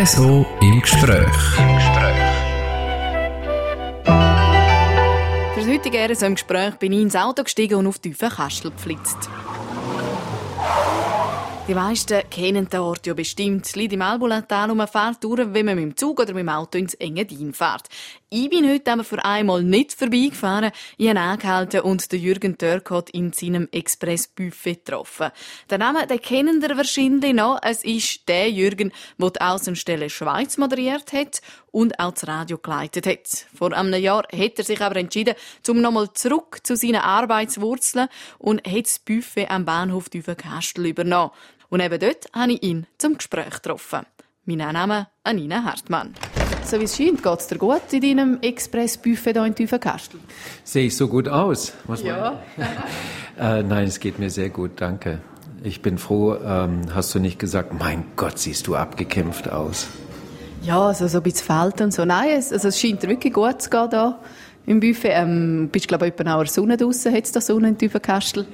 Espresso im Gespräch. Im Gespräch. Für das heutige RSO im Gespräch bin ich ins Auto gestiegen und auf die Kastel geflitzt. Die meisten kennen den Ort ja bestimmt. Es liegt im Albulatal und man fährt durch, wenn man mit dem Zug oder mit dem Auto ins Engadin fährt. Ich bin heute aber für einmal nicht vorbeigefahren. Ich habe angehalten und den Jürgen Törkot in seinem Express-Buffet getroffen. Den Namen, den kennen ihr wahrscheinlich noch. Es ist der Jürgen, der die Außenstelle Schweiz moderiert hat und auch das Radio geleitet hat. Vor einem Jahr hat er sich aber entschieden, zum nochmal zurück zu seinen Arbeitswurzeln und hat das Buffet am Bahnhof Düvenkastel übernommen. Und eben dort habe ich ihn zum Gespräch getroffen. Mein Name ist Anina Hartmann. So wie es scheint, geht es dir gut in deinem Express-Buffet hier in Tüfenkastel? Sehe ich so gut aus? Was ja. äh, nein, es geht mir sehr gut, danke. Ich bin froh, ähm, hast du nicht gesagt, mein Gott, siehst du abgekämpft aus. Ja, also so ein bisschen Feld und so. Nein, es, also es scheint wirklich gut zu gehen hier im Buffet. Ähm, bist glaube ich etwa auch Sonne draußen? Hat es da Sonne in Tiefenkastel?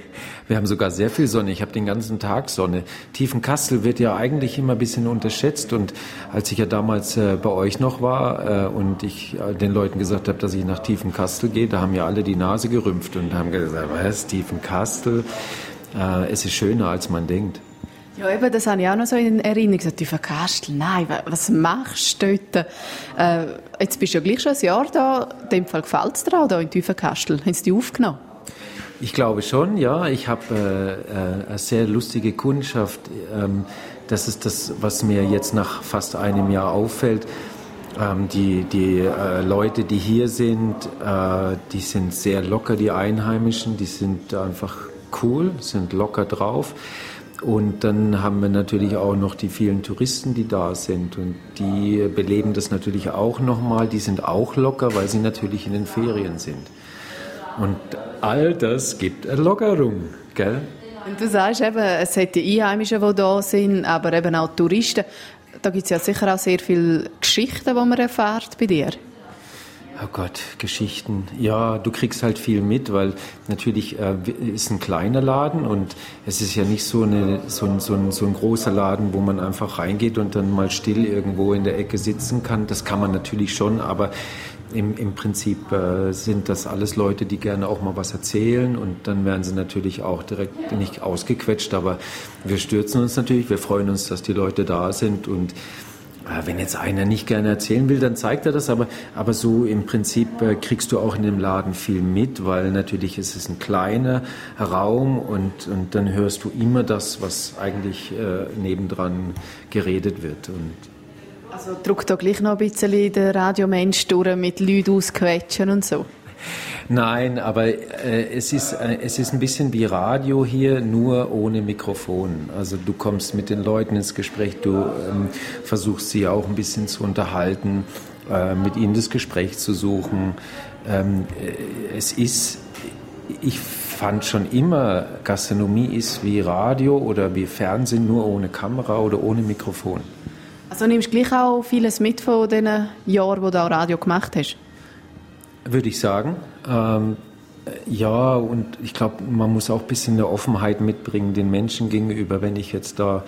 Wir haben sogar sehr viel Sonne. Ich habe den ganzen Tag Sonne. Tiefenkastel wird ja eigentlich immer ein bisschen unterschätzt. Und als ich ja damals äh, bei euch noch war äh, und ich äh, den Leuten gesagt habe, dass ich nach Tiefenkastel gehe, da haben ja alle die Nase gerümpft und haben gesagt, was, Tiefenkastel? Äh, es ist schöner, als man denkt. Ja, eben, das habe ich auch noch so in Erinnerung. gesagt, die Kastel, nein, was machst du dort? Äh, jetzt bist du ja gleich schon ein Jahr da. In dem Fall gefällt es dir auch da in Tiefenkastel. Haben sie die aufgenommen? Ich glaube schon, ja. Ich habe äh, äh, eine sehr lustige Kundschaft. Ähm, das ist das, was mir jetzt nach fast einem Jahr auffällt. Ähm, die die äh, Leute, die hier sind, äh, die sind sehr locker, die Einheimischen. Die sind einfach cool, sind locker drauf. Und dann haben wir natürlich auch noch die vielen Touristen, die da sind. Und die beleben das natürlich auch nochmal. Die sind auch locker, weil sie natürlich in den Ferien sind. Und all das gibt eine Lockerung, gell? Und du sagst eben, es hat die Einheimischen, die da sind, aber eben auch Touristen. Da gibt es ja sicher auch sehr viele Geschichten, die man erfährt bei dir. Oh Gott, Geschichten. Ja, du kriegst halt viel mit, weil natürlich äh, ist ein kleiner Laden und es ist ja nicht so, eine, so, ein, so, ein, so ein großer Laden, wo man einfach reingeht und dann mal still irgendwo in der Ecke sitzen kann. Das kann man natürlich schon, aber im, im Prinzip äh, sind das alles Leute, die gerne auch mal was erzählen und dann werden sie natürlich auch direkt nicht ausgequetscht, aber wir stürzen uns natürlich, wir freuen uns, dass die Leute da sind und wenn jetzt einer nicht gerne erzählen will, dann zeigt er das, aber, aber so im Prinzip äh, kriegst du auch in dem Laden viel mit, weil natürlich ist es ein kleiner Raum und, und dann hörst du immer das, was eigentlich äh, nebendran geredet wird. Und also drückt da gleich noch ein bisschen der Radiomensch durch mit Leuten ausquetschen und so? Nein, aber äh, es, ist, äh, es ist ein bisschen wie Radio hier, nur ohne Mikrofon. Also du kommst mit den Leuten ins Gespräch, du ähm, versuchst sie auch ein bisschen zu unterhalten, äh, mit ihnen das Gespräch zu suchen. Ähm, äh, es ist, ich fand schon immer, Gastronomie ist wie Radio oder wie Fernsehen, nur ohne Kamera oder ohne Mikrofon. Also nimmst du gleich auch vieles mit von den Jahren, wo du auch Radio gemacht hast? Würde ich sagen. Ähm, ja, und ich glaube, man muss auch ein bisschen eine Offenheit mitbringen den Menschen gegenüber. Wenn ich jetzt da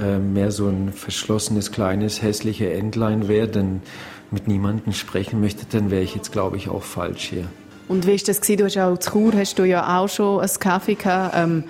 äh, mehr so ein verschlossenes, kleines, hässliches Entlein wäre, dann mit niemandem sprechen möchte, dann wäre ich jetzt, glaube ich, auch falsch hier. Und wie ist das gewesen? Du hast auch zu Chur, hast du ja auch schon einen Kaffee gehabt. Ähm,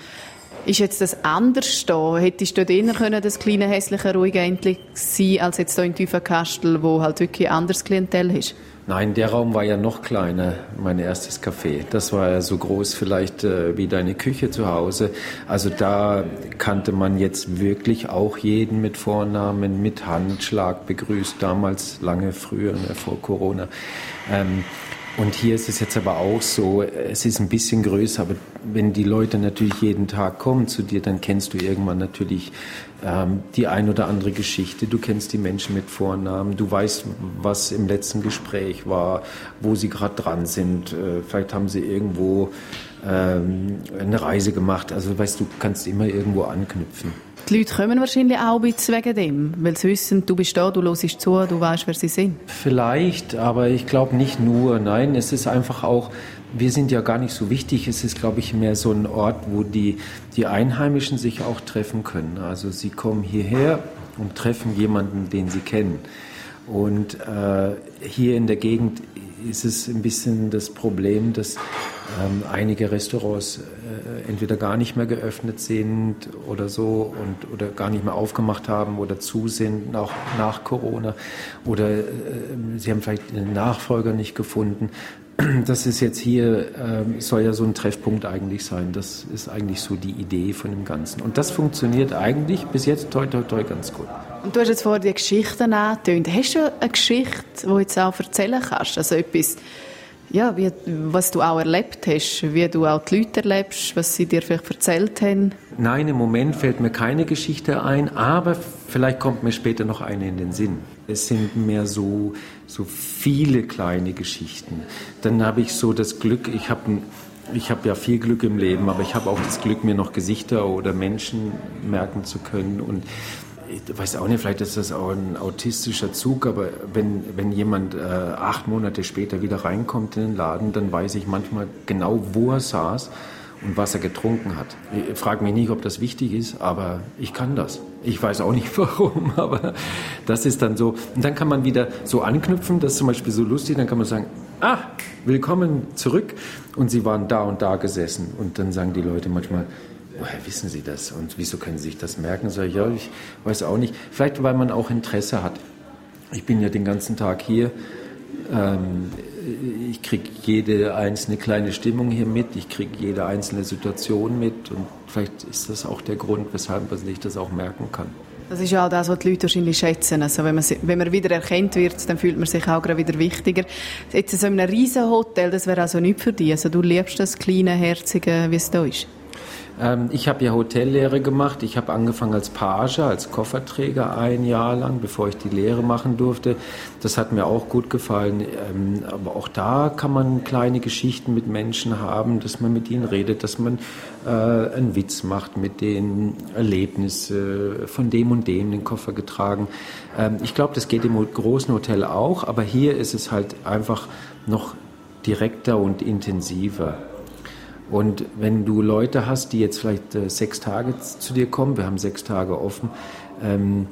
ist jetzt das anders da? Hättest du dort eher können, das kleine, hässliche, ruhige Entlein sein, als jetzt hier in Tüfenkastel, wo halt wirklich ein anderes Klientel ist? Nein, der Raum war ja noch kleiner, mein erstes Café. Das war ja so groß vielleicht äh, wie deine Küche zu Hause. Also da kannte man jetzt wirklich auch jeden mit Vornamen, mit Handschlag begrüßt, damals lange früher, ne, vor Corona. Ähm, und hier ist es jetzt aber auch so, es ist ein bisschen größer, aber wenn die Leute natürlich jeden Tag kommen zu dir, dann kennst du irgendwann natürlich ähm, die ein oder andere Geschichte. Du kennst die Menschen mit Vornamen, du weißt, was im letzten Gespräch war, wo sie gerade dran sind. Äh, vielleicht haben sie irgendwo ähm, eine Reise gemacht. Also weißt du, kannst immer irgendwo anknüpfen. Die Leute kommen wahrscheinlich auch wegen dem, weil sie wissen, du bist da, du hörst zu, du weißt, wer sie sind. Vielleicht, aber ich glaube nicht nur. Nein, es ist einfach auch, wir sind ja gar nicht so wichtig. Es ist, glaube ich, mehr so ein Ort, wo die, die Einheimischen sich auch treffen können. Also sie kommen hierher und treffen jemanden, den sie kennen. Und äh, hier in der Gegend ist es ein bisschen das Problem, dass ähm, einige Restaurants äh, entweder gar nicht mehr geöffnet sind oder so und oder gar nicht mehr aufgemacht haben oder zu sind auch nach Corona oder äh, sie haben vielleicht einen Nachfolger nicht gefunden. Das ist jetzt hier, äh, soll ja so ein Treffpunkt eigentlich sein. Das ist eigentlich so die Idee von dem Ganzen. Und das funktioniert eigentlich bis jetzt toi toi toi ganz gut. Und du hast jetzt vorhin die Geschichten angetönt. Hast du eine Geschichte, die du jetzt auch erzählen kannst? Also etwas, ja, wie, was du auch erlebt hast, wie du auch die Leute erlebst, was sie dir vielleicht erzählt haben? Nein, im Moment fällt mir keine Geschichte ein, aber vielleicht kommt mir später noch eine in den Sinn. Es sind mehr so, so viele kleine Geschichten. Dann habe ich so das Glück, ich habe ich habe ja viel Glück im Leben, aber ich habe auch das Glück, mir noch Gesichter oder Menschen merken zu können. Und ich weiß auch nicht, vielleicht ist das auch ein autistischer Zug, aber wenn, wenn jemand äh, acht Monate später wieder reinkommt in den Laden, dann weiß ich manchmal genau, wo er saß und was er getrunken hat. Ich frage mich nicht, ob das wichtig ist, aber ich kann das. Ich weiß auch nicht warum, aber das ist dann so. Und dann kann man wieder so anknüpfen, das ist zum Beispiel so lustig, dann kann man sagen, ah, willkommen zurück und Sie waren da und da gesessen. Und dann sagen die Leute manchmal, woher wissen Sie das und wieso können Sie sich das merken? Sag ich, ja, ich weiß auch nicht. Vielleicht, weil man auch Interesse hat. Ich bin ja den ganzen Tag hier. Ähm, ich kriege jede einzelne kleine Stimmung hier mit, ich kriege jede einzelne Situation mit und vielleicht ist das auch der Grund, weshalb man sich das auch merken kann. Das ist ja auch das, was die Leute wahrscheinlich schätzen. Also wenn, man, wenn man wieder erkannt wird, dann fühlt man sich auch wieder wichtiger. Jetzt so in einem riesen Hotel, das wäre also nicht für dich. Also du liebst das kleine, herzige, wie es da ist. Ähm, ich habe ja Hotellehre gemacht. Ich habe angefangen als Page, als Kofferträger ein Jahr lang, bevor ich die Lehre machen durfte. Das hat mir auch gut gefallen. Ähm, aber auch da kann man kleine Geschichten mit Menschen haben, dass man mit ihnen redet, dass man äh, einen Witz macht mit den Erlebnissen von dem und dem den Koffer getragen. Ähm, ich glaube, das geht im großen Hotel auch, aber hier ist es halt einfach noch direkter und intensiver. Und wenn du Leute hast, die jetzt vielleicht äh, sechs Tage zu dir kommen, wir haben sechs Tage offen, ähm,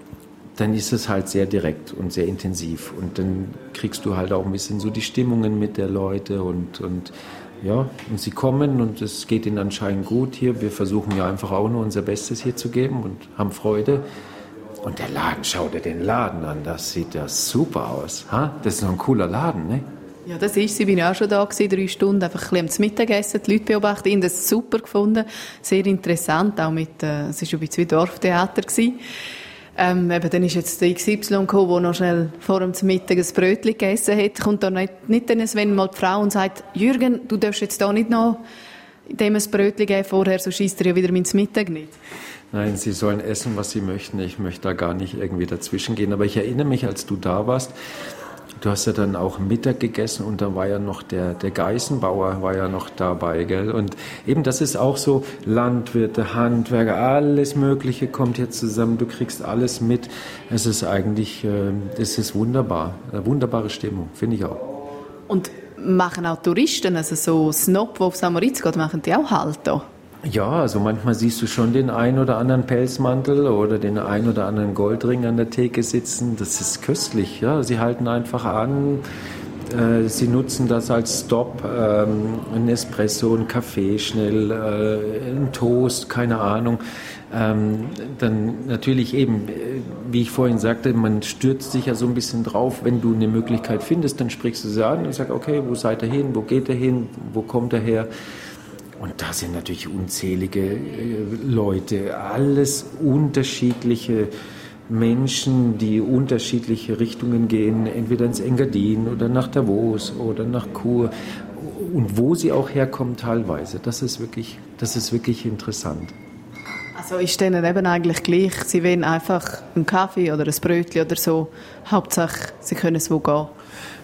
dann ist es halt sehr direkt und sehr intensiv. Und dann kriegst du halt auch ein bisschen so die Stimmungen mit der Leute und, und ja, und sie kommen und es geht ihnen anscheinend gut hier. Wir versuchen ja einfach auch nur unser Bestes hier zu geben und haben Freude. Und der Laden, schau dir den Laden an, das sieht ja super aus. Ha? Das ist noch ein cooler Laden, ne? Ja, das ist sie. Ich war auch schon da gewesen, drei Stunden, einfach ein bisschen am Mittagessen, die Leute beobachten. Ich habe das super gefunden, sehr interessant, auch mit, äh, es war ein bisschen wie Dorftheater. Ähm, eben, dann ist jetzt der XY gekommen, der noch schnell vor dem Mittag ein Brötchen gegessen hat. Kommt da nicht, nicht dann, wenn mal die Frau und sagt, Jürgen, du darfst jetzt da nicht noch dem ein Brötchen geben vorher, so schießt er ja wieder ins Mittag nicht. Nein, sie sollen essen, was sie möchten. Ich möchte da gar nicht irgendwie dazwischen gehen. Aber ich erinnere mich, als du da warst, Du hast ja dann auch Mittag gegessen und da war ja noch der, der Geißenbauer war ja noch dabei, gell? Und eben das ist auch so, Landwirte, Handwerker, alles Mögliche kommt jetzt zusammen, du kriegst alles mit. Es ist eigentlich, äh, es ist wunderbar, eine wunderbare Stimmung, finde ich auch. Und machen auch Touristen, also so Snob, die auf Samaritz geht, machen die auch Halt da? Ja, also manchmal siehst du schon den ein oder anderen Pelzmantel oder den ein oder anderen Goldring an der Theke sitzen. Das ist köstlich. Ja, sie halten einfach an. Äh, sie nutzen das als Stop, ähm, ein Espresso, ein Kaffee schnell, äh, ein Toast, keine Ahnung. Ähm, dann natürlich eben, äh, wie ich vorhin sagte, man stürzt sich ja so ein bisschen drauf. Wenn du eine Möglichkeit findest, dann sprichst du sie an und sagst, okay, wo seid ihr hin, wo geht ihr hin, wo kommt ihr her? Und da sind natürlich unzählige äh, Leute, alles unterschiedliche Menschen, die unterschiedliche Richtungen gehen, entweder ins Engadin oder nach Davos oder nach Chur und wo sie auch herkommen teilweise. Das ist wirklich, das ist wirklich interessant. Also ist denen eben eigentlich gleich, sie wollen einfach einen Kaffee oder ein Brötchen oder so, Hauptsache sie können es wo gehen.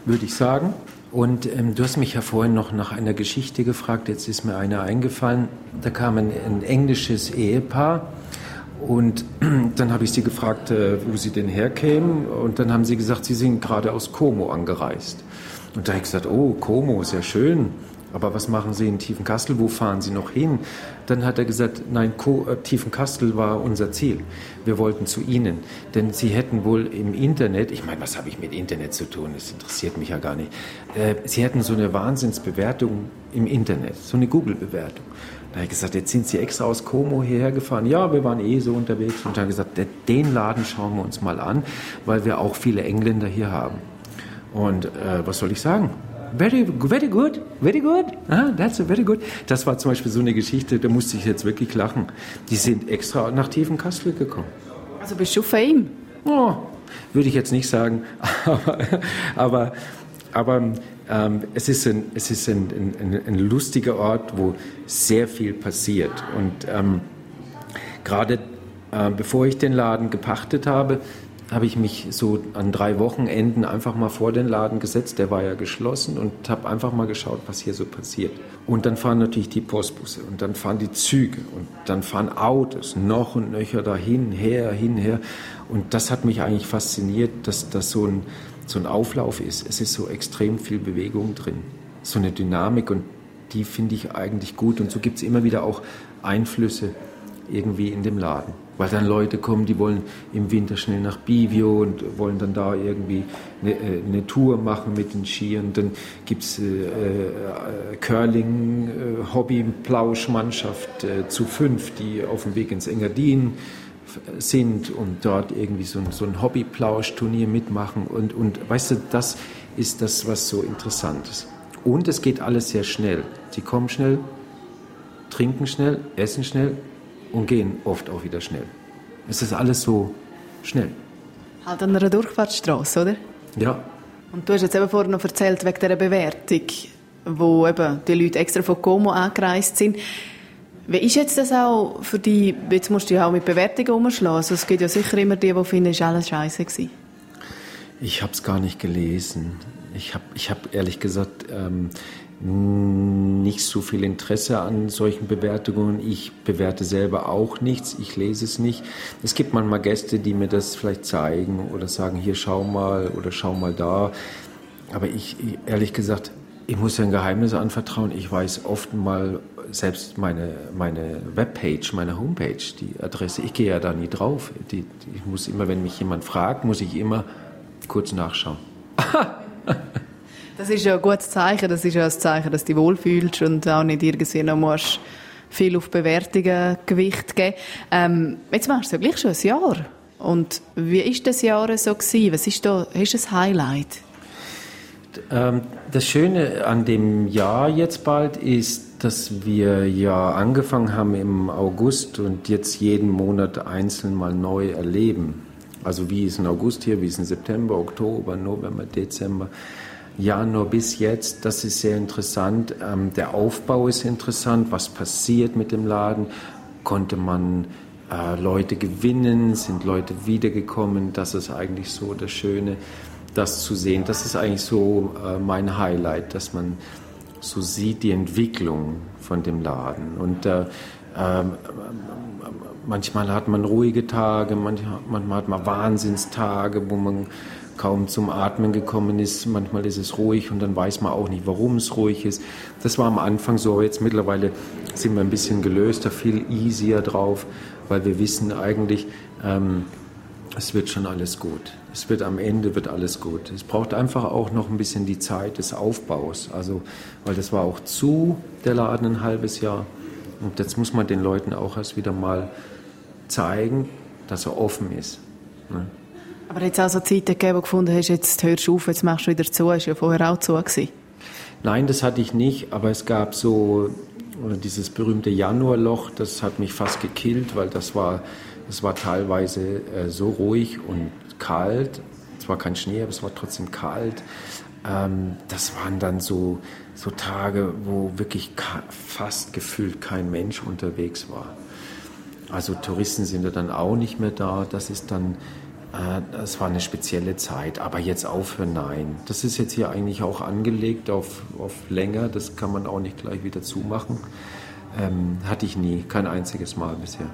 Würde ich sagen. Und ähm, du hast mich ja vorhin noch nach einer Geschichte gefragt, jetzt ist mir eine eingefallen. Da kam ein, ein englisches Ehepaar und dann habe ich sie gefragt, äh, wo sie denn herkämen. Und dann haben sie gesagt, sie sind gerade aus Como angereist. Und da habe ich gesagt, oh, Como ja schön. Aber was machen Sie in Tiefenkastel? Wo fahren Sie noch hin? Dann hat er gesagt, nein, äh, Tiefenkastel war unser Ziel. Wir wollten zu Ihnen. Denn Sie hätten wohl im Internet, ich meine, was habe ich mit Internet zu tun? Das interessiert mich ja gar nicht. Äh, Sie hätten so eine Wahnsinnsbewertung im Internet, so eine Google-Bewertung. Da habe ich gesagt, jetzt sind Sie extra aus Como hierher gefahren. Ja, wir waren eh so unterwegs. Und da habe ich gesagt, den Laden schauen wir uns mal an, weil wir auch viele Engländer hier haben. Und äh, was soll ich sagen? Very, very good, very good. Ah, that's very good. Das war zum Beispiel so eine Geschichte, da musste ich jetzt wirklich lachen. Die sind extra nach Tiefenkastel gekommen. Also bist du Fame? Oh, würde ich jetzt nicht sagen, aber, aber, aber ähm, es ist, ein, es ist ein, ein, ein, lustiger Ort, wo sehr viel passiert. Und ähm, gerade äh, bevor ich den Laden gepachtet habe, habe ich mich so an drei Wochenenden einfach mal vor den Laden gesetzt, der war ja geschlossen und habe einfach mal geschaut, was hier so passiert. Und dann fahren natürlich die Postbusse und dann fahren die Züge und dann fahren Autos noch und nöcher dahin, her, hin, her. Und das hat mich eigentlich fasziniert, dass das so ein, so ein Auflauf ist. Es ist so extrem viel Bewegung drin, so eine Dynamik und die finde ich eigentlich gut. Und so gibt es immer wieder auch Einflüsse irgendwie in dem Laden weil dann Leute kommen, die wollen im Winter schnell nach Bivio und wollen dann da irgendwie eine, äh, eine Tour machen mit den Skiern. Dann gibt es äh, äh, Curling, äh, äh, zu fünf, die auf dem Weg ins Engadin sind und dort irgendwie so, so ein Hobby-Plausch-Turnier mitmachen. Und, und weißt du, das ist das, was so interessant ist. Und es geht alles sehr schnell. Sie kommen schnell, trinken schnell, essen schnell und gehen oft auch wieder schnell. Es ist alles so schnell. Halt an einer Durchfahrtsstraße, oder? Ja. Und du hast jetzt eben vorhin noch erzählt wegen dieser Bewertung, wo eben die Leute extra von Como angereist sind. Wie ist jetzt das auch für dich, jetzt musst du ja auch mit Bewertungen umschlagen, also es gibt ja sicher immer die, die finden, es war alles scheiße gewesen. Ich habe es gar nicht gelesen. Ich habe ich hab ehrlich gesagt ähm, nicht so viel Interesse an solchen Bewertungen. Ich bewerte selber auch nichts, ich lese es nicht. Es gibt manchmal Gäste, die mir das vielleicht zeigen oder sagen, hier schau mal oder schau mal da. Aber ich, ehrlich gesagt, ich muss ja ein Geheimnis anvertrauen. Ich weiß oft mal selbst meine, meine Webpage, meine Homepage, die Adresse, ich gehe ja da nie drauf. Die, die, ich muss immer, wenn mich jemand fragt, muss ich immer kurz nachschauen. Das ist ja ein gutes Zeichen. Das ist ja ein Zeichen, dass du dich wohlfühlst und auch nicht irgendwie noch musst viel auf Bewertungen Gewicht geben. Ähm, jetzt machst du ja gleich schon ein Jahr. Und wie ist das Jahr so gewesen? Was ist da, ist das Highlight? Ähm, das Schöne an dem Jahr jetzt bald ist, dass wir ja angefangen haben im August und jetzt jeden Monat einzeln mal neu erleben. Also wie ist ein August hier, wie ist ein September, Oktober, November, Dezember. Januar bis jetzt, das ist sehr interessant. Ähm, der Aufbau ist interessant. Was passiert mit dem Laden? Konnte man äh, Leute gewinnen? Sind Leute wiedergekommen? Das ist eigentlich so das Schöne, das zu sehen. Das ist eigentlich so äh, mein Highlight, dass man so sieht die Entwicklung von dem Laden. Und äh, ähm, manchmal hat man ruhige Tage, manchmal, manchmal hat man Wahnsinnstage, wo man kaum zum Atmen gekommen ist. Manchmal ist es ruhig und dann weiß man auch nicht, warum es ruhig ist. Das war am Anfang so. Jetzt mittlerweile sind wir ein bisschen gelöster, viel easier drauf, weil wir wissen eigentlich, ähm, es wird schon alles gut. Es wird am Ende wird alles gut. Es braucht einfach auch noch ein bisschen die Zeit des Aufbaus. Also, weil das war auch zu, der Laden ein halbes Jahr. Und jetzt muss man den Leuten auch erst wieder mal zeigen, dass er offen ist. Ne? Aber jetzt auch so Zeiten gegeben, wo du gefunden hast, jetzt hörst du auf, jetzt machst du wieder zu. Ist ja vorher auch zu gewesen. Nein, das hatte ich nicht, aber es gab so dieses berühmte Januarloch, das hat mich fast gekillt, weil das war, das war teilweise äh, so ruhig und kalt. Es war kein Schnee, aber es war trotzdem kalt. Ähm, das waren dann so, so Tage, wo wirklich fast gefühlt kein Mensch unterwegs war. Also Touristen sind ja dann auch nicht mehr da. Das ist dann es äh, war eine spezielle Zeit, aber jetzt aufhören, nein. Das ist jetzt hier eigentlich auch angelegt auf, auf länger, das kann man auch nicht gleich wieder zumachen. Ähm, hatte ich nie, kein einziges Mal bisher.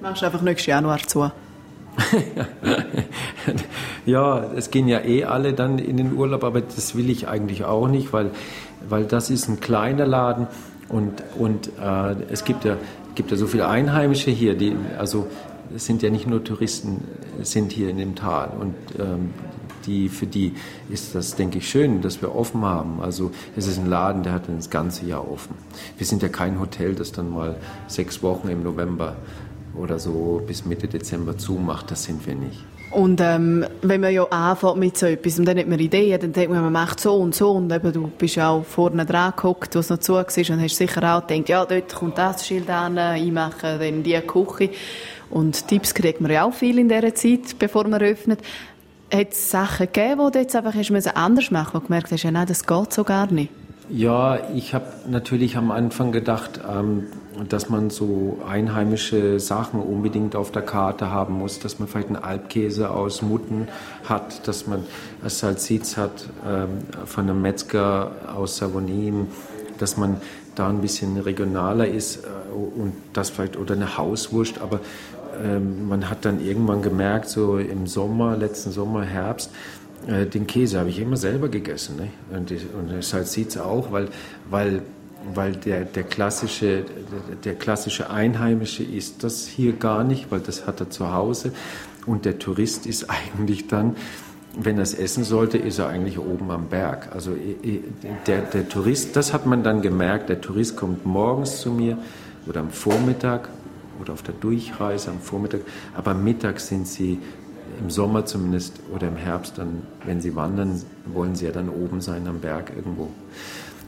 Machst du einfach nächstes Januar zu? ja, es gehen ja eh alle dann in den Urlaub, aber das will ich eigentlich auch nicht, weil weil das ist ein kleiner Laden und, und äh, es gibt ja, gibt ja so viele Einheimische hier, die, also es sind ja nicht nur Touristen, sind hier in dem Tal und ähm, die, für die ist das, denke ich, schön, dass wir offen haben. Also es ist ein Laden, der hat das ganze Jahr offen. Wir sind ja kein Hotel, das dann mal sechs Wochen im November oder so bis Mitte Dezember zumacht. Das sind wir nicht. Und ähm, wenn man ja anfängt mit so etwas und dann hat man Ideen, dann denkt man, man macht so und so und eben, du bist auch vorne dran geguckt, was noch zu war und hast sicher auch gedacht, ja, dort kommt das Schild an, ich mache dann die Küche. Und Tipps kriegt man ja auch viel in dieser Zeit, bevor man öffnet. Hat es Sachen gegeben, die du jetzt einfach hast anders machen wo du gemerkt hast, ja, nein, das geht so gar nicht? Ja, ich habe natürlich am Anfang gedacht, ähm, dass man so einheimische Sachen unbedingt auf der Karte haben muss, dass man vielleicht einen Alpkäse aus Mutten hat, dass man Salsitz hat ähm, von einem Metzger aus Savonin, dass man da ein bisschen regionaler ist äh, und das vielleicht oder eine Hauswurst, aber ähm, man hat dann irgendwann gemerkt, so im Sommer, letzten Sommer, Herbst, äh, den Käse habe ich immer selber gegessen. Ne? Und, die, und Salsitz auch, weil, weil, weil der, der, klassische, der, der klassische Einheimische ist das hier gar nicht, weil das hat er zu Hause. Und der Tourist ist eigentlich dann, wenn er es essen sollte, ist er eigentlich oben am Berg. Also der, der Tourist, das hat man dann gemerkt, der Tourist kommt morgens zu mir oder am Vormittag oder auf der Durchreise am Vormittag, aber mittags sind sie im Sommer zumindest oder im Herbst, dann, wenn sie wandern, wollen sie ja dann oben sein am Berg irgendwo.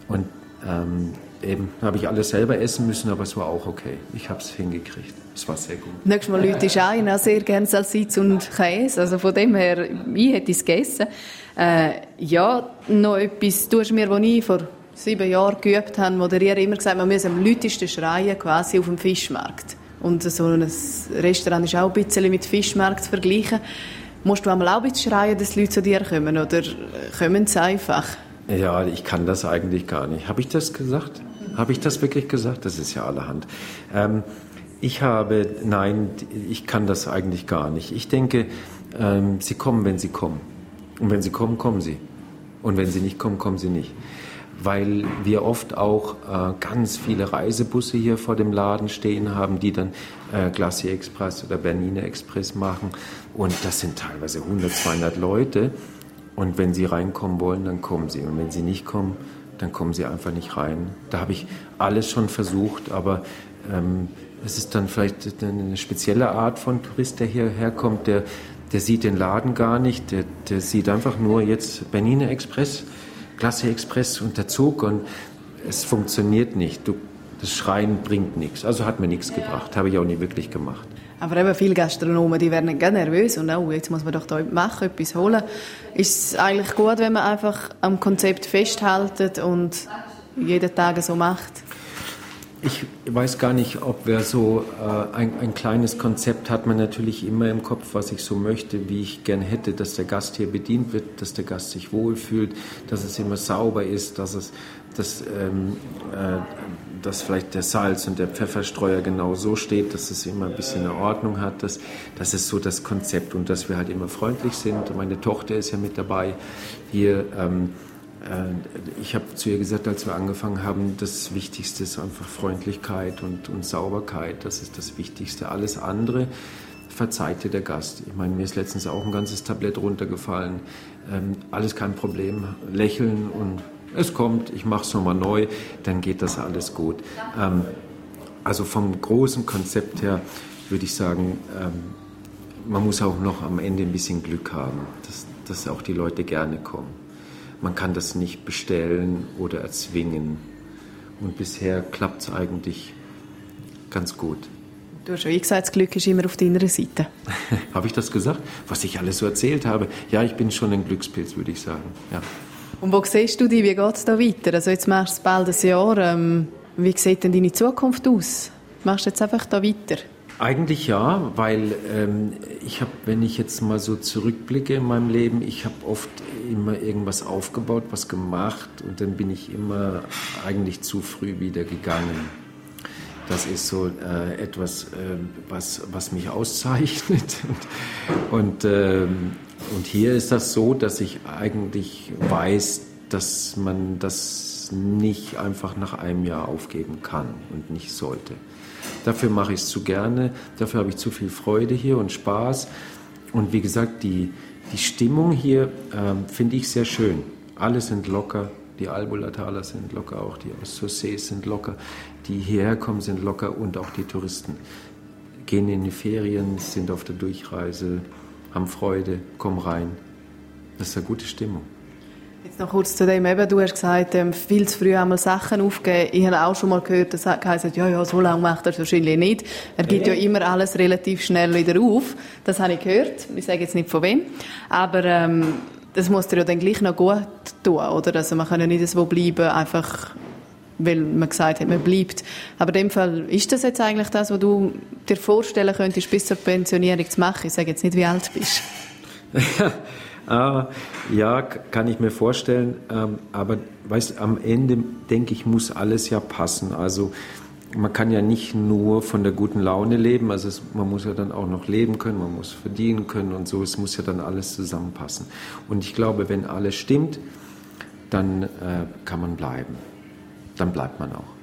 Und ähm, eben habe ich alles selber essen müssen, aber es war auch okay. Ich habe es hingekriegt. Es war sehr gut. Nächstes Mal Leute ich auch sehr gerne Salsitz und Käse. Also von dem her, ich hätte es gegessen. Äh, ja, noch etwas tust mir, was ich vor sieben Jahren geübt habe, moderiere immer gesagt, man muss am lautesten schreien, quasi auf dem Fischmarkt. Und so ein Restaurant ist auch ein bisschen mit Fischmarkt zu vergleichen. Musst du auch bisschen schreien, dass Leute zu dir kommen oder kommen sie einfach? Ja, ich kann das eigentlich gar nicht. Habe ich das gesagt? Habe ich das wirklich gesagt? Das ist ja allerhand. Ähm, ich habe, nein, ich kann das eigentlich gar nicht. Ich denke, ähm, sie kommen, wenn sie kommen. Und wenn sie kommen, kommen sie. Und wenn sie nicht kommen, kommen sie nicht weil wir oft auch äh, ganz viele Reisebusse hier vor dem Laden stehen haben, die dann äh, Glacier Express oder Bernina Express machen. Und das sind teilweise 100, 200 Leute. Und wenn sie reinkommen wollen, dann kommen sie. Und wenn sie nicht kommen, dann kommen sie einfach nicht rein. Da habe ich alles schon versucht, aber ähm, es ist dann vielleicht eine spezielle Art von Tourist, der hierher kommt, der, der sieht den Laden gar nicht, der, der sieht einfach nur jetzt Bernina Express Klasse Express Zug und es funktioniert nicht. Du, das Schreien bringt nichts. Also hat mir nichts gebracht. Habe ich auch nie wirklich gemacht. Aber eben viele Gastronomen, die werden ganz nervös und oh, jetzt muss man doch da machen, etwas holen. Ist es eigentlich gut, wenn man einfach am Konzept festhält und jeden Tag so macht? Ich weiß gar nicht, ob wer so äh, ein, ein, kleines Konzept hat, man natürlich immer im Kopf, was ich so möchte, wie ich gern hätte, dass der Gast hier bedient wird, dass der Gast sich wohlfühlt, dass es immer sauber ist, dass es, dass, ähm, äh, dass vielleicht der Salz und der Pfefferstreuer genau so steht, dass es immer ein bisschen eine Ordnung hat. Das, das ist so das Konzept und dass wir halt immer freundlich sind. Meine Tochter ist ja mit dabei hier. Ähm, äh, ich habe zu ihr gesagt, als wir angefangen haben, das Wichtigste ist einfach Freundlichkeit und, und Sauberkeit. Das ist das Wichtigste. Alles andere verzeiht dir der Gast. Ich meine, mir ist letztens auch ein ganzes Tablett runtergefallen. Ähm, alles kein Problem. Lächeln und es kommt, ich mache es nochmal neu, dann geht das alles gut. Ähm, also vom großen Konzept her würde ich sagen, ähm, man muss auch noch am Ende ein bisschen Glück haben, dass, dass auch die Leute gerne kommen man kann das nicht bestellen oder erzwingen. Und bisher klappt es eigentlich ganz gut. Du hast schon gesagt, das Glück ist immer auf deiner Seite. habe ich das gesagt? Was ich alles so erzählt habe? Ja, ich bin schon ein Glückspilz, würde ich sagen. Ja. Und wo siehst du dich? Wie geht es da weiter? Also jetzt machst du bald ein Jahr. Ähm, wie sieht denn deine Zukunft aus? Machst du jetzt einfach da weiter? Eigentlich ja, weil ähm, ich habe, wenn ich jetzt mal so zurückblicke in meinem Leben, ich habe oft immer irgendwas aufgebaut, was gemacht und dann bin ich immer eigentlich zu früh wieder gegangen. Das ist so äh, etwas, äh, was, was mich auszeichnet. Und, und, äh, und hier ist das so, dass ich eigentlich weiß, dass man das nicht einfach nach einem Jahr aufgeben kann und nicht sollte. Dafür mache ich es zu gerne, dafür habe ich zu viel Freude hier und Spaß. Und wie gesagt, die, die Stimmung hier äh, finde ich sehr schön. Alle sind locker, die Albulataler sind locker, auch die aus sind locker, die hierher kommen sind locker und auch die Touristen gehen in die Ferien, sind auf der Durchreise, haben Freude, kommen rein. Das ist eine gute Stimmung. Jetzt noch kurz zu dem, eben, du hast gesagt, ähm, viel zu früh einmal Sachen aufgeben. Ich habe auch schon mal gehört, dass er gesagt ja, ja, so lange macht er es wahrscheinlich nicht. Er gibt ja. ja immer alles relativ schnell wieder auf. Das habe ich gehört. Ich sage jetzt nicht von wem. Aber ähm, das muss dir ja dann gleich noch gut tun, oder? Also man kann ja nicht so bleiben, einfach weil man gesagt hat, man bleibt. Aber in dem Fall, ist das jetzt eigentlich das, was du dir vorstellen könntest, bis zur Pensionierung zu machen? Ich sage jetzt nicht, wie alt du bist. ah, ja, kann ich mir vorstellen. Ähm, aber weißt, am Ende, denke ich, muss alles ja passen. Also man kann ja nicht nur von der guten Laune leben, also es, man muss ja dann auch noch leben können, man muss verdienen können und so, es muss ja dann alles zusammenpassen. Und ich glaube, wenn alles stimmt, dann äh, kann man bleiben. Dann bleibt man auch.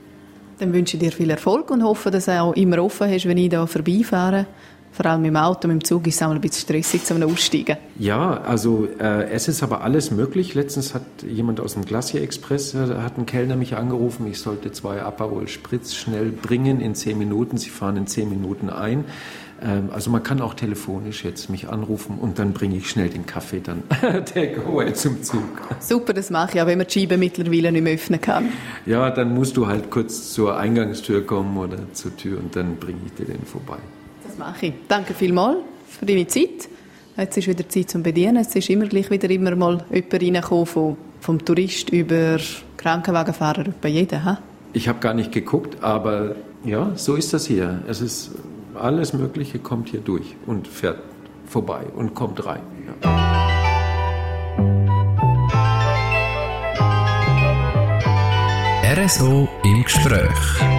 Dann wünsche ich dir viel Erfolg und hoffe, dass du auch immer offen hast, wenn ich da vorbeifahre. Vor allem im Auto, dem Zug ist es auch ein bisschen stressig zum Aussteigen. Ja, also äh, es ist aber alles möglich. Letztens hat jemand aus dem Glacier Express, äh, hat ein Kellner mich angerufen, ich sollte zwei Aperol Spritz schnell bringen in zehn Minuten. Sie fahren in zehn Minuten ein. Ähm, also man kann auch telefonisch jetzt mich anrufen und dann bringe ich schnell den Kaffee dann Takeaway zum Zug. Super, das mache ich auch, wenn man die Scheibe mittlerweile nicht mehr öffnen kann. Ja, dann musst du halt kurz zur Eingangstür kommen oder zur Tür und dann bringe ich dir den vorbei. Das mache ich. Danke vielmals für deine Zeit. Jetzt ist wieder Zeit zum Bedienen. Es ist immer gleich wieder immer mal jemand reingekommen, vom, vom Tourist über Krankenwagenfahrer, bei jedem. He? Ich habe gar nicht geguckt, aber ja, so ist das hier. Es ist alles Mögliche kommt hier durch und fährt vorbei und kommt rein. Ja. RSO im Gespräch.